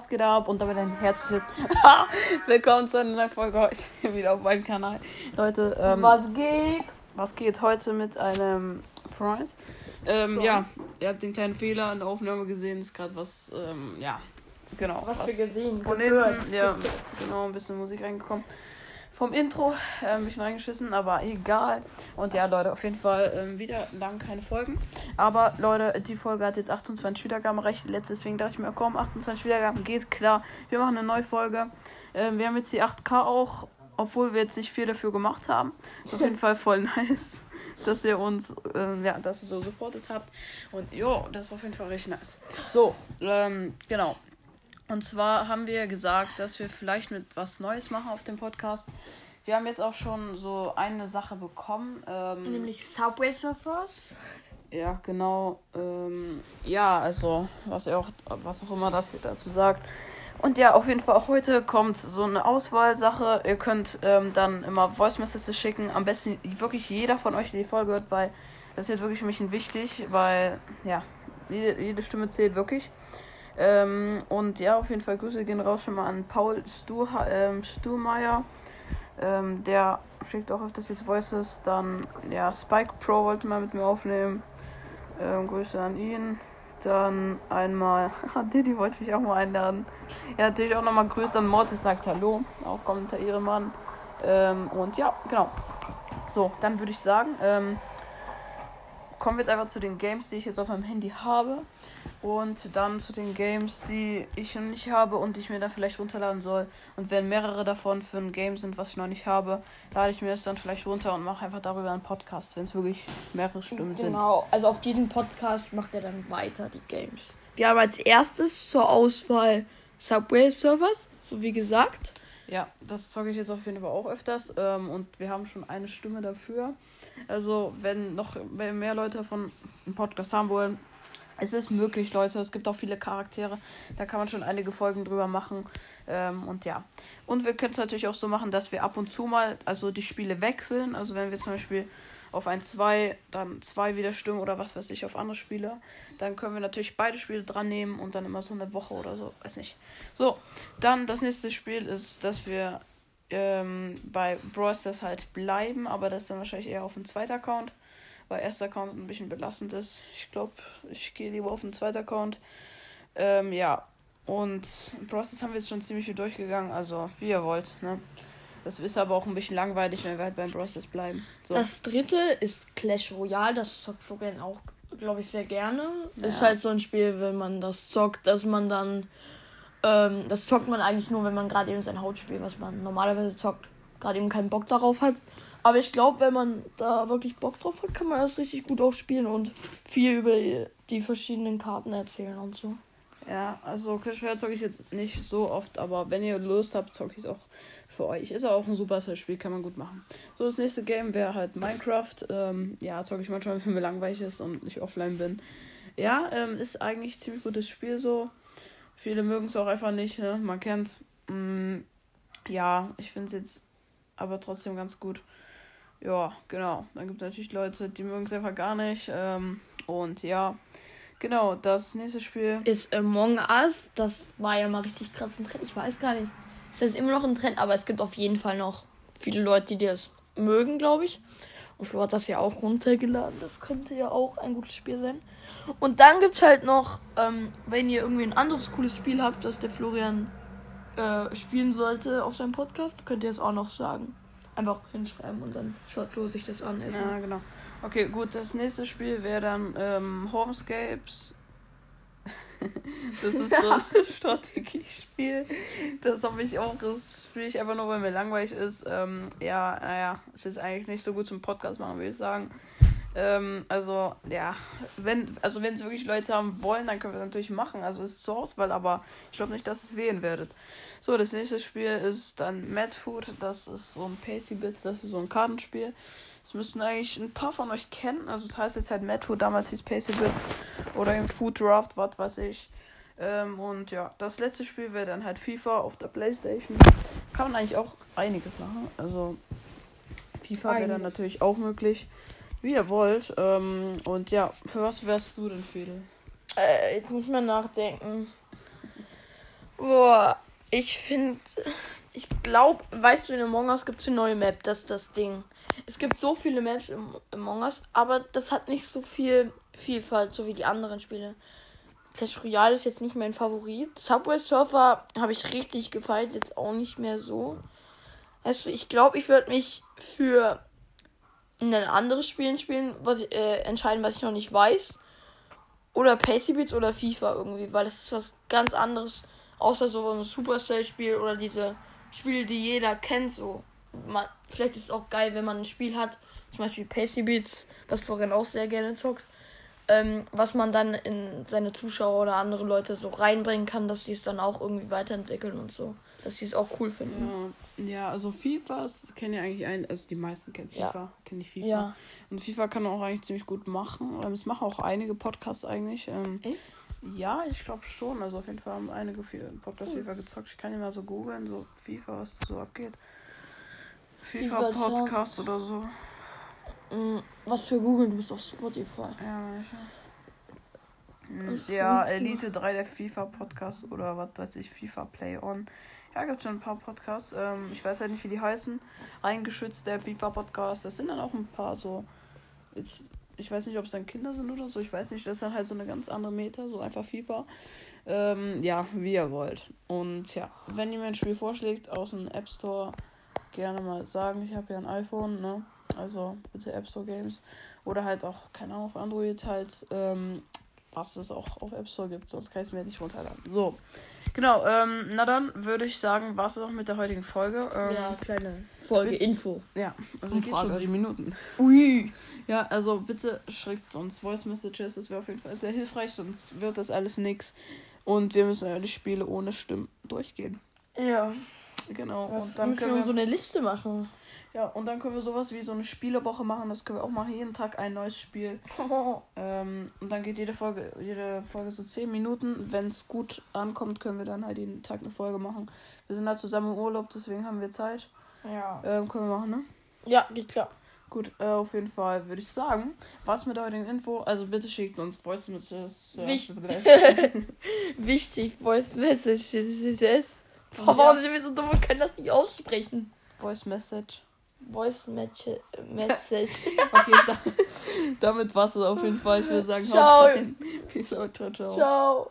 was geht ab? Und damit ein herzliches Willkommen zu einer neuen Folge heute wieder auf meinem Kanal. Leute, ähm, Was geht? was geht heute mit einem Freund? Ähm, So. ja, ihr habt den kleinen Fehler in der Aufnahme gesehen, ist gerade was, ähm, ja, genau. Was wir gesehen, gehört. hinten, ja, genau, ein bisschen Musik reingekommen. Vom Intro äh, ein bisschen reingeschissen, aber egal. Und ja, Leute, auf jeden Fall ähm, wieder lang keine Folgen. Aber Leute, die Folge hat jetzt 28 Wiedergaben erreicht. Die letzte, deswegen dachte ich mir, komm, 28 Wiedergaben geht klar. Wir machen eine neue Folge. Ähm, wir haben jetzt die 8K auch, obwohl wir jetzt nicht viel dafür gemacht haben. Ist auf jeden Fall voll nice, dass ihr uns, ähm, ja, dass ihr so supportet habt. Und jo, das ist auf jeden Fall richtig nice. So, ähm, genau. Und zwar haben wir gesagt, dass wir vielleicht mit was Neues machen auf dem Podcast. Wir haben jetzt auch schon so eine Sache bekommen. Ähm, Nämlich Subway Surfers. ja, genau. Ähm, ja, also was ihr auch, was auch immer das hier dazu sagt. Und ja, auf jeden Fall auch heute kommt so eine Auswahlsache. Ihr könnt ähm, dann immer Voice Messages schicken. Am besten wirklich jeder von euch, der die Folge hört, weil das ist jetzt wirklich für mich wichtig, weil ja, jede, jede Stimme zählt wirklich. Ähm, und ja, auf jeden Fall Grüße gehen raus schon mal an Paul Stu, ähm, Stuhlmeier. Ähm, der schickt auch öfters jetzt Voices. Dann, ja, Spike Pro wollte mal mit mir aufnehmen. Ähm, Grüße an ihn. Dann einmal, Diddy wollte mich auch mal einladen. Ja, natürlich auch nochmal Grüße an Mortis, sagt Hallo. Auch Kommentar Mann. Ähm, und ja, genau. So, dann würde ich sagen, ähm, kommen wir jetzt einfach zu den Games, die ich jetzt auf meinem Handy habe. Und dann zu den Games, die ich noch nicht habe und die ich mir dann vielleicht runterladen soll. Und wenn mehrere davon für ein Game sind, was ich noch nicht habe, lade ich mir das dann vielleicht runter und mache einfach darüber einen Podcast, wenn es wirklich mehrere Stimmen sind. Genau, also auf diesem Podcast macht er dann weiter die Games. Wir haben als erstes zur Auswahl Subway Surfers, so wie gesagt. Ja, das zocke ich jetzt auf jeden Fall auch öfters. Ähm, und wir haben schon eine Stimme dafür. Also, wenn noch mehr Leute davon einen Podcast haben wollen, es ist möglich, Leute. Es gibt auch viele Charaktere. Da kann man schon einige Folgen drüber machen. Ähm, und ja. Und wir können es natürlich auch so machen, dass wir ab und zu mal also die Spiele wechseln. Also, wenn wir zum Beispiel auf ein 2, dann zwei wieder stimmen oder was weiß ich auf andere Spiele, dann können wir natürlich beide Spiele dran nehmen und dann immer so eine Woche oder so, weiß nicht. So, dann das nächste Spiel ist, dass wir ähm, bei Brawl Stars halt bleiben, aber das ist dann wahrscheinlich eher auf dem zweiten Account, weil erster Account ein bisschen belastend ist. Ich glaube, ich gehe lieber auf den zweiten Account. Ähm, ja, und Brawl Stars haben wir jetzt schon ziemlich viel durchgegangen, also wie ihr wollt, ne? Das ist aber auch ein bisschen langweilig, wenn wir halt beim Stars bleiben. So. Das dritte ist Clash Royale, das zockt Florian auch, glaube ich, sehr gerne. Ja. Ist halt so ein Spiel, wenn man das zockt, dass man dann. Ähm, das zockt man eigentlich nur, wenn man gerade eben sein Hautspiel, was man normalerweise zockt, gerade eben keinen Bock darauf hat. Aber ich glaube, wenn man da wirklich Bock drauf hat, kann man das richtig gut auch spielen und viel über die, die verschiedenen Karten erzählen und so. Ja, also Clash Royale zocke ich jetzt nicht so oft, aber wenn ihr Lust habt, zocke ich es auch für euch. Ist auch ein super Spiel, kann man gut machen. So, das nächste Game wäre halt Minecraft. Ähm, ja, zocke ich manchmal, wenn mir langweilig ist und ich offline bin. Ja, ähm, ist eigentlich ein ziemlich gutes Spiel so. Viele mögen es auch einfach nicht, ne? Man kennt's. Mm, ja, ich finde es jetzt aber trotzdem ganz gut. Ja, genau. Dann gibt es natürlich Leute, die mögen es einfach gar nicht. Ähm, und ja, genau, das nächste Spiel. Ist Among Us, das war ja mal richtig krass. Ich weiß gar nicht. Ist das immer noch ein Trend, aber es gibt auf jeden Fall noch viele Leute, die das mögen, glaube ich. Und Flo hat das ja auch runtergeladen. Das könnte ja auch ein gutes Spiel sein. Und dann gibt es halt noch, ähm, wenn ihr irgendwie ein anderes cooles Spiel habt, das der Florian äh, spielen sollte auf seinem Podcast, könnt ihr es auch noch sagen. Einfach hinschreiben und dann schaut Flo sich das an. erstmal. Ja, genau. Okay, gut, das nächste Spiel wäre dann ähm, Homescapes. das ist so ein Strategiespiel. Das habe ich auch. Das spiele ich einfach nur, weil mir langweilig ist. Ähm, ja, naja, ist jetzt eigentlich nicht so gut zum Podcast machen, würde ich sagen. Ähm, also, ja, wenn, also wenn es wirklich Leute haben wollen, dann können wir es natürlich machen. Also es ist zur Auswahl, aber ich glaube nicht, dass es wählen werdet. So, das nächste Spiel ist dann Mad Food. Das ist so ein Pacey Bits, das ist so ein Kartenspiel. Das müssten eigentlich ein paar von euch kennen. Also es heißt jetzt halt Food, damals hieß Pacey Bits. Oder im Food Draft, was weiß ich. Ähm, und ja, das letzte Spiel wäre dann halt FIFA auf der Playstation. Kann man eigentlich auch einiges machen. Also FIFA wäre dann natürlich auch möglich. Wie ihr wollt. Ähm, und ja, für was wärst du denn, Fidel? Äh, jetzt muss man nachdenken. Boah, ich finde, ich glaube, weißt du, in Among Us gibt es eine neue Map, das ist das Ding. Es gibt so viele Maps im Among Us, aber das hat nicht so viel Vielfalt, so wie die anderen Spiele. Clash Royale ist jetzt nicht mein Favorit. Subway Surfer habe ich richtig gefeiert, jetzt auch nicht mehr so. Du, ich glaube, ich würde mich für ein anderes Spiel spielen, was ich, äh, entscheiden, was ich noch nicht weiß. Oder Pacey Beats oder FIFA irgendwie, weil das ist was ganz anderes. Außer so ein Supercell-Spiel oder diese Spiele, die jeder kennt. So. Man, vielleicht ist es auch geil, wenn man ein Spiel hat, zum Beispiel Pacey Beats, was Florian auch sehr gerne zockt ähm, was man dann in seine Zuschauer oder andere Leute so reinbringen kann, dass die es dann auch irgendwie weiterentwickeln und so. Dass sie es auch cool finden. Ja, ja also FIFA kennen ja eigentlich ein, also die meisten kennen FIFA, ja. kennen nicht FIFA. Ja. Und FIFA kann auch eigentlich ziemlich gut machen. Ähm, es machen auch einige Podcasts eigentlich. Ähm, Echt? Ja, ich glaube schon. Also auf jeden Fall haben einige Podcasts FIFA gezockt. Ich kann ja mal so googeln, so FIFA, was so abgeht. FIFA, FIFA Podcast oder so. Mm, was für Google, du bist auf Spotify. Ja, ich, ja, Elite 3 der FIFA Podcast oder was weiß ich, FIFA Play On. Ja, gibt schon ein paar Podcasts. Ähm, ich weiß halt nicht, wie die heißen. Eingeschützt der FIFA Podcast. Das sind dann auch ein paar so. Jetzt, ich weiß nicht, ob es dann Kinder sind oder so. Ich weiß nicht. Das ist dann halt so eine ganz andere Meter. So einfach FIFA. Ähm, ja, wie ihr wollt. Und ja, wenn ihr mir ein Spiel vorschlägt aus dem App Store, gerne mal sagen. Ich habe ja ein iPhone, ne? Also bitte App Store Games. Oder halt auch, keine Ahnung, auf Android halt, ähm, was es auch auf App Store gibt, sonst kann ich es mir nicht runterladen. So. Genau, ähm, na dann würde ich sagen, war es auch mit der heutigen Folge. Ähm, ja, kleine Folge, Info. Ja, also geht schon sieben Minuten. Ui. Ja, also bitte schickt uns Voice Messages, das wäre auf jeden Fall sehr hilfreich, sonst wird das alles nix. Und wir müssen ja die Spiele ohne Stimmen durchgehen. Ja. Genau. und dann können wir so eine Liste machen. Ja, und dann können wir sowas wie so eine Spielewoche machen. Das können wir auch machen. Jeden Tag ein neues Spiel. ähm, und dann geht jede Folge, jede Folge so 10 Minuten. Wenn es gut ankommt, können wir dann halt jeden Tag eine Folge machen. Wir sind halt zusammen im Urlaub, deswegen haben wir Zeit. Ja. Ähm, können wir machen, ne? Ja, geht klar. Gut, äh, auf jeden Fall würde ich sagen, was mit der heutigen Info. Also bitte schickt uns Voice Messages. Ja, Wicht Wichtig, Voice Messages. Warum ja. sind wir so dumm und können das nicht aussprechen? Voice Message. Voice Message. okay, da, damit war es auf jeden Fall. Ich würde sagen, ciao. Peace out, ciao, ciao. Ciao.